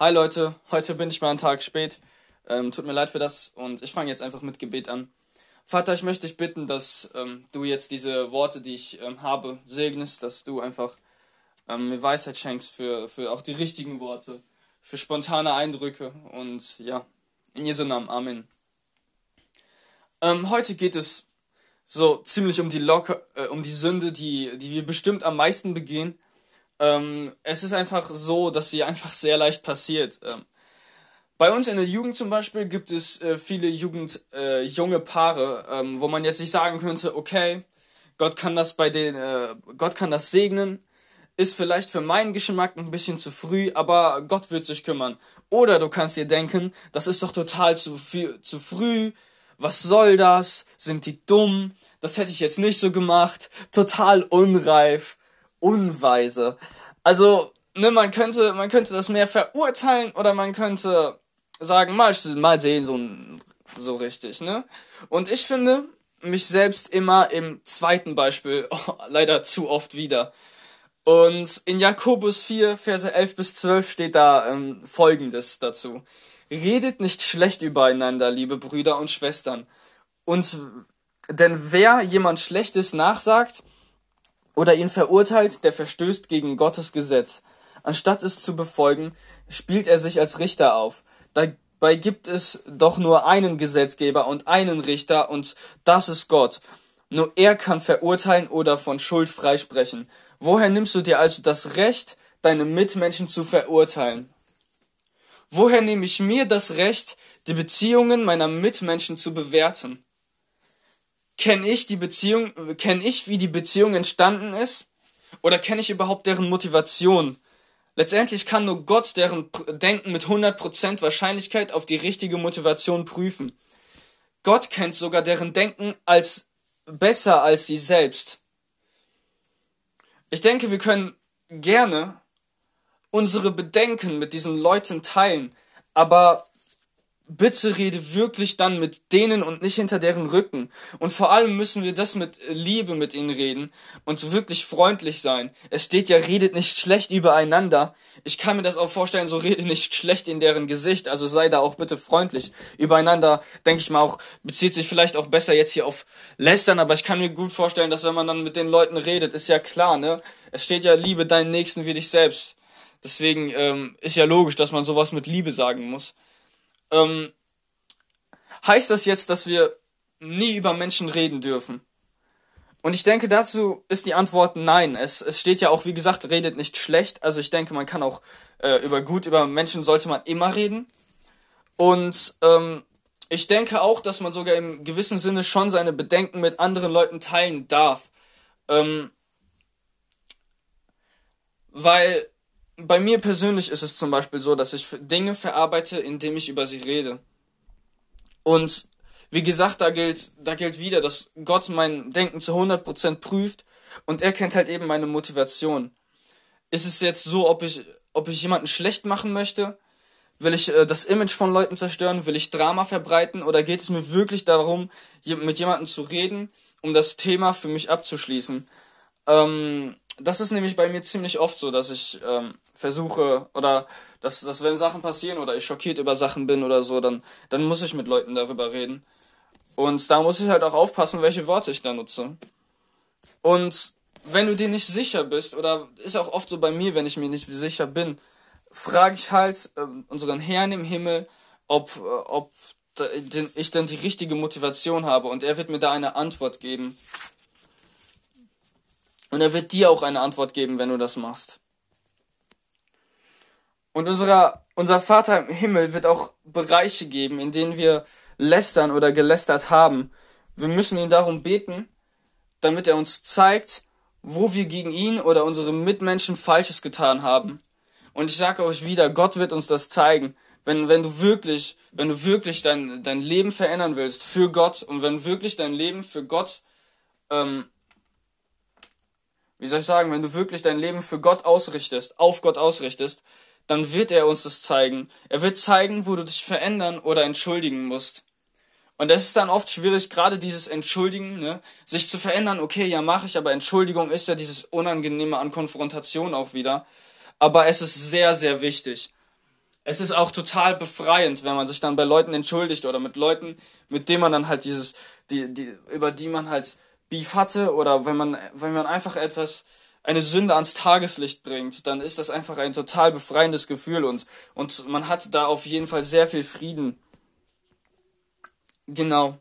Hi Leute, heute bin ich mal einen Tag spät. Ähm, tut mir leid für das und ich fange jetzt einfach mit Gebet an. Vater, ich möchte dich bitten, dass ähm, du jetzt diese Worte, die ich ähm, habe, segnest, dass du einfach ähm, mir Weisheit schenkst für, für auch die richtigen Worte, für spontane Eindrücke und ja, in Jesu Namen, Amen. Ähm, heute geht es so ziemlich um die, Locker, äh, um die Sünde, die, die wir bestimmt am meisten begehen ähm, es ist einfach so, dass sie einfach sehr leicht passiert. Ähm, bei uns in der Jugend zum Beispiel gibt es äh, viele Jugend, äh, junge Paare, ähm, wo man jetzt nicht sagen könnte, okay, Gott kann das bei den, äh, Gott kann das segnen, ist vielleicht für meinen Geschmack ein bisschen zu früh, aber Gott wird sich kümmern. Oder du kannst dir denken, das ist doch total zu viel, zu früh. Was soll das? Sind die dumm? Das hätte ich jetzt nicht so gemacht. Total unreif unweise. Also, ne, man könnte, man könnte das mehr verurteilen oder man könnte sagen, mal, mal sehen, so, so richtig, ne? Und ich finde mich selbst immer im zweiten Beispiel oh, leider zu oft wieder. Und in Jakobus 4, Verse 11 bis 12 steht da ähm, folgendes dazu. Redet nicht schlecht übereinander, liebe Brüder und Schwestern. Und denn wer jemand Schlechtes nachsagt, oder ihn verurteilt, der verstößt gegen Gottes Gesetz. Anstatt es zu befolgen, spielt er sich als Richter auf. Dabei gibt es doch nur einen Gesetzgeber und einen Richter, und das ist Gott. Nur er kann verurteilen oder von Schuld freisprechen. Woher nimmst du dir also das Recht, deine Mitmenschen zu verurteilen? Woher nehme ich mir das Recht, die Beziehungen meiner Mitmenschen zu bewerten? Kenne ich die Beziehung, kenne ich, wie die Beziehung entstanden ist? Oder kenne ich überhaupt deren Motivation? Letztendlich kann nur Gott deren Denken mit 100% Wahrscheinlichkeit auf die richtige Motivation prüfen. Gott kennt sogar deren Denken als besser als sie selbst. Ich denke, wir können gerne unsere Bedenken mit diesen Leuten teilen, aber bitte rede wirklich dann mit denen und nicht hinter deren Rücken. Und vor allem müssen wir das mit Liebe mit ihnen reden und wirklich freundlich sein. Es steht ja, redet nicht schlecht übereinander. Ich kann mir das auch vorstellen, so rede nicht schlecht in deren Gesicht. Also sei da auch bitte freundlich übereinander. Denke ich mal auch, bezieht sich vielleicht auch besser jetzt hier auf Lästern, aber ich kann mir gut vorstellen, dass wenn man dann mit den Leuten redet, ist ja klar, ne? Es steht ja, liebe deinen Nächsten wie dich selbst. Deswegen ähm, ist ja logisch, dass man sowas mit Liebe sagen muss. Ähm, heißt das jetzt, dass wir nie über Menschen reden dürfen? Und ich denke, dazu ist die Antwort nein. Es, es steht ja auch, wie gesagt, redet nicht schlecht. Also ich denke, man kann auch äh, über gut, über Menschen sollte man immer reden. Und ähm, ich denke auch, dass man sogar im gewissen Sinne schon seine Bedenken mit anderen Leuten teilen darf. Ähm, weil bei mir persönlich ist es zum Beispiel so, dass ich Dinge verarbeite, indem ich über sie rede. Und wie gesagt, da gilt, da gilt wieder, dass Gott mein Denken zu 100% prüft und er kennt halt eben meine Motivation. Ist es jetzt so, ob ich, ob ich jemanden schlecht machen möchte? Will ich äh, das Image von Leuten zerstören? Will ich Drama verbreiten? Oder geht es mir wirklich darum, mit jemandem zu reden, um das Thema für mich abzuschließen? Ähm, das ist nämlich bei mir ziemlich oft so, dass ich ähm, versuche oder dass, dass wenn Sachen passieren oder ich schockiert über Sachen bin oder so, dann, dann muss ich mit Leuten darüber reden. Und da muss ich halt auch aufpassen, welche Worte ich da nutze. Und wenn du dir nicht sicher bist, oder ist auch oft so bei mir, wenn ich mir nicht sicher bin, frage ich halt äh, unseren Herrn im Himmel, ob, äh, ob ich denn die richtige Motivation habe und er wird mir da eine Antwort geben. Und er wird dir auch eine Antwort geben, wenn du das machst. Und unserer, unser Vater im Himmel wird auch Bereiche geben, in denen wir lästern oder gelästert haben. Wir müssen ihn darum beten, damit er uns zeigt, wo wir gegen ihn oder unsere Mitmenschen Falsches getan haben. Und ich sage euch wieder, Gott wird uns das zeigen. Wenn, wenn du wirklich, wenn du wirklich dein, dein Leben verändern willst für Gott und wenn wirklich dein Leben für Gott ähm, wie soll ich sagen, wenn du wirklich dein Leben für Gott ausrichtest, auf Gott ausrichtest, dann wird er uns das zeigen. Er wird zeigen, wo du dich verändern oder entschuldigen musst. Und das ist dann oft schwierig, gerade dieses Entschuldigen, ne? sich zu verändern, okay, ja, mache ich, aber Entschuldigung ist ja dieses Unangenehme an Konfrontation auch wieder. Aber es ist sehr, sehr wichtig. es ist auch total befreiend, wenn man sich dann bei Leuten entschuldigt oder mit Leuten, mit denen man dann halt dieses, die, die, über die man halt Beef hatte oder wenn man, wenn man einfach etwas, eine Sünde ans Tageslicht bringt, dann ist das einfach ein total befreiendes Gefühl und, und man hat da auf jeden Fall sehr viel Frieden. Genau.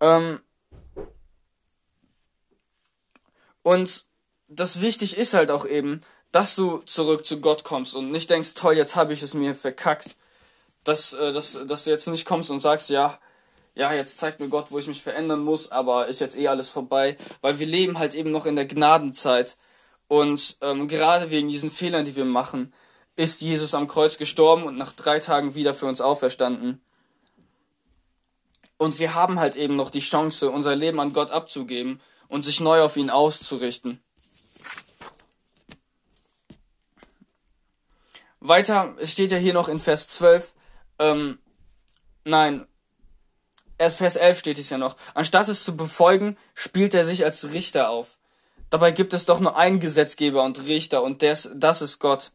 Ähm, und das wichtig ist halt auch eben, dass du zurück zu Gott kommst und nicht denkst, toll, jetzt habe ich es mir verkackt. Dass, äh, dass, dass du jetzt nicht kommst und sagst, ja, ja, jetzt zeigt mir Gott, wo ich mich verändern muss, aber ist jetzt eh alles vorbei, weil wir leben halt eben noch in der Gnadenzeit. Und ähm, gerade wegen diesen Fehlern, die wir machen, ist Jesus am Kreuz gestorben und nach drei Tagen wieder für uns auferstanden. Und wir haben halt eben noch die Chance, unser Leben an Gott abzugeben und sich neu auf ihn auszurichten. Weiter, es steht ja hier noch in Vers 12, ähm, nein, erst Vers 11 steht es ja noch. Anstatt es zu befolgen, spielt er sich als Richter auf. Dabei gibt es doch nur einen Gesetzgeber und Richter und des, das ist Gott.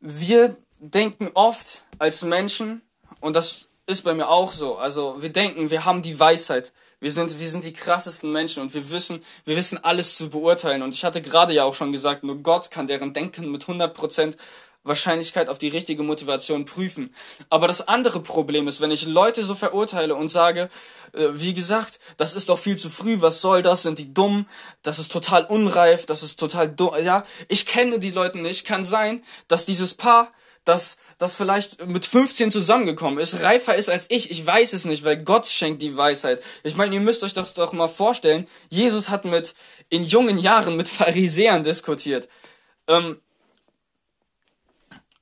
Wir denken oft als Menschen, und das ist bei mir auch so. Also wir denken, wir haben die Weisheit. Wir sind, wir sind die krassesten Menschen und wir wissen, wir wissen alles zu beurteilen. Und ich hatte gerade ja auch schon gesagt, nur Gott kann deren Denken mit 100% Wahrscheinlichkeit auf die richtige Motivation prüfen. Aber das andere Problem ist, wenn ich Leute so verurteile und sage, äh, wie gesagt, das ist doch viel zu früh, was soll das, sind die dumm, das ist total unreif, das ist total dumm, ja, ich kenne die Leute nicht, kann sein, dass dieses Paar das, das vielleicht mit 15 zusammengekommen ist, reifer ist als ich. Ich weiß es nicht, weil Gott schenkt die Weisheit. Ich meine, ihr müsst euch das doch mal vorstellen. Jesus hat mit, in jungen Jahren mit Pharisäern diskutiert. Ähm,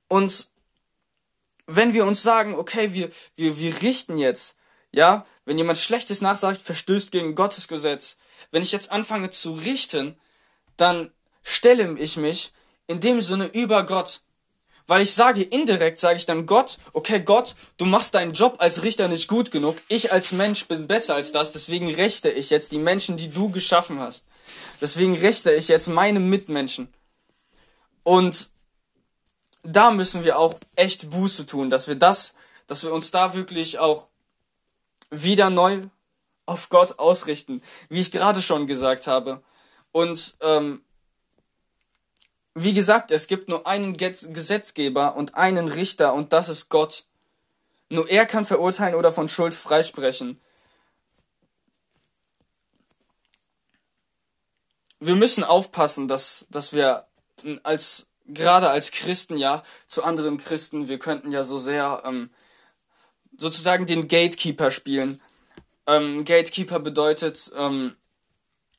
und wenn wir uns sagen, okay, wir, wir, wir richten jetzt, ja, wenn jemand Schlechtes nachsagt, verstößt gegen Gottes Gesetz. Wenn ich jetzt anfange zu richten, dann stelle ich mich in dem Sinne über Gott. Weil ich sage, indirekt sage ich dann Gott, okay Gott, du machst deinen Job als Richter nicht gut genug. Ich als Mensch bin besser als das, deswegen rechte ich jetzt die Menschen, die du geschaffen hast. Deswegen rechte ich jetzt meine Mitmenschen. Und da müssen wir auch echt Buße tun, dass wir das, dass wir uns da wirklich auch wieder neu auf Gott ausrichten, wie ich gerade schon gesagt habe. Und ähm, wie gesagt, es gibt nur einen Gesetzgeber und einen Richter und das ist Gott. Nur er kann verurteilen oder von Schuld freisprechen. Wir müssen aufpassen, dass, dass wir als, gerade als Christen, ja, zu anderen Christen, wir könnten ja so sehr ähm, sozusagen den Gatekeeper spielen. Ähm, Gatekeeper bedeutet, ähm,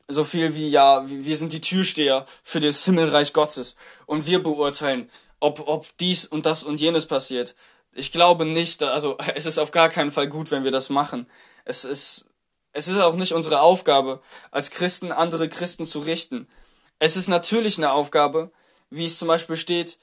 so viel wie, ja, wir sind die Türsteher für das Himmelreich Gottes und wir beurteilen, ob, ob dies und das und jenes passiert. Ich glaube nicht, also es ist auf gar keinen Fall gut, wenn wir das machen. Es ist, es ist auch nicht unsere Aufgabe, als Christen andere Christen zu richten. Es ist natürlich eine Aufgabe, wie es zum Beispiel steht,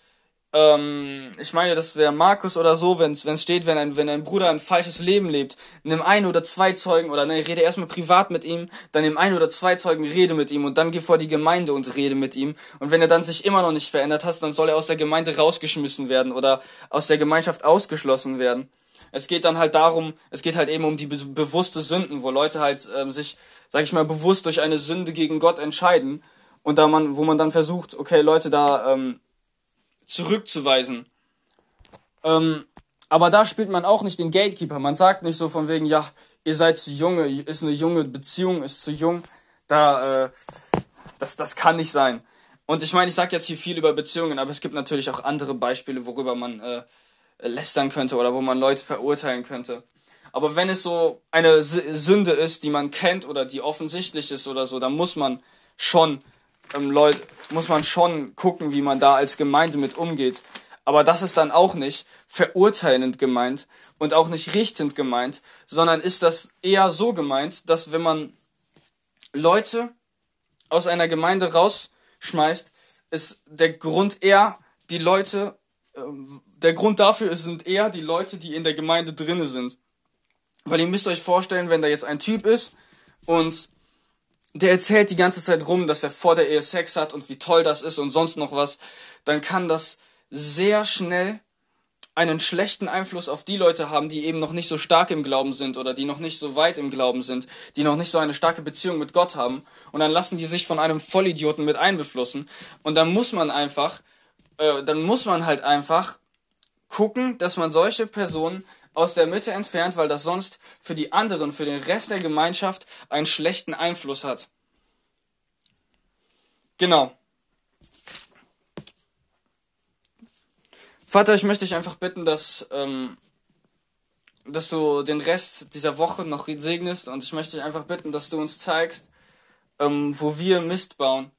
ähm, ich meine, das wäre Markus oder so, wenn es steht, wenn ein, wenn ein Bruder ein falsches Leben lebt, nimm ein oder zwei Zeugen oder ne, rede erstmal privat mit ihm, dann nimm ein oder zwei Zeugen, rede mit ihm und dann geh vor die Gemeinde und rede mit ihm. Und wenn er dann sich immer noch nicht verändert hat, dann soll er aus der Gemeinde rausgeschmissen werden oder aus der Gemeinschaft ausgeschlossen werden. Es geht dann halt darum, es geht halt eben um die be bewusste Sünden, wo Leute halt ähm, sich, sag ich mal, bewusst durch eine Sünde gegen Gott entscheiden und da man, wo man dann versucht, okay, Leute da ähm, zurückzuweisen. Ähm, aber da spielt man auch nicht den Gatekeeper. Man sagt nicht so von wegen, ja, ihr seid zu junge, ist eine junge Beziehung, ist zu jung. Da, äh, das, das kann nicht sein. Und ich meine, ich sage jetzt hier viel über Beziehungen, aber es gibt natürlich auch andere Beispiele, worüber man äh, lästern könnte oder wo man Leute verurteilen könnte. Aber wenn es so eine Sünde ist, die man kennt oder die offensichtlich ist oder so, dann muss man schon ähm, Leute, muss man schon gucken, wie man da als Gemeinde mit umgeht. Aber das ist dann auch nicht verurteilend gemeint und auch nicht richtend gemeint, sondern ist das eher so gemeint, dass wenn man Leute aus einer Gemeinde rausschmeißt, ist der Grund eher die Leute, ähm, der Grund dafür sind eher die Leute, die in der Gemeinde drinne sind. Weil ihr müsst euch vorstellen, wenn da jetzt ein Typ ist und der erzählt die ganze Zeit rum, dass er vor der Ehe Sex hat und wie toll das ist und sonst noch was, dann kann das sehr schnell einen schlechten Einfluss auf die Leute haben, die eben noch nicht so stark im Glauben sind oder die noch nicht so weit im Glauben sind, die noch nicht so eine starke Beziehung mit Gott haben. Und dann lassen die sich von einem Vollidioten mit einbeflussen. Und dann muss man einfach, äh, dann muss man halt einfach gucken, dass man solche Personen aus der Mitte entfernt, weil das sonst für die anderen, für den Rest der Gemeinschaft einen schlechten Einfluss hat. Genau. Vater, ich möchte dich einfach bitten, dass, ähm, dass du den Rest dieser Woche noch segnest und ich möchte dich einfach bitten, dass du uns zeigst, ähm, wo wir Mist bauen.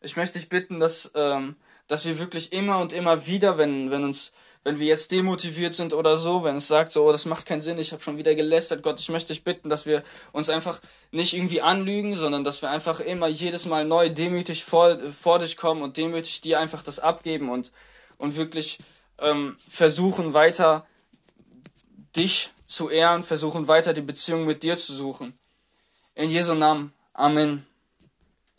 Ich möchte dich bitten, dass, ähm, dass wir wirklich immer und immer wieder, wenn, wenn uns wenn wir jetzt demotiviert sind oder so, wenn es sagt, so, oh, das macht keinen Sinn, ich habe schon wieder gelästert, Gott, ich möchte dich bitten, dass wir uns einfach nicht irgendwie anlügen, sondern dass wir einfach immer jedes Mal neu demütig vor, vor dich kommen und demütig dir einfach das abgeben und, und wirklich ähm, versuchen weiter dich zu ehren, versuchen weiter die Beziehung mit dir zu suchen. In Jesu Namen. Amen.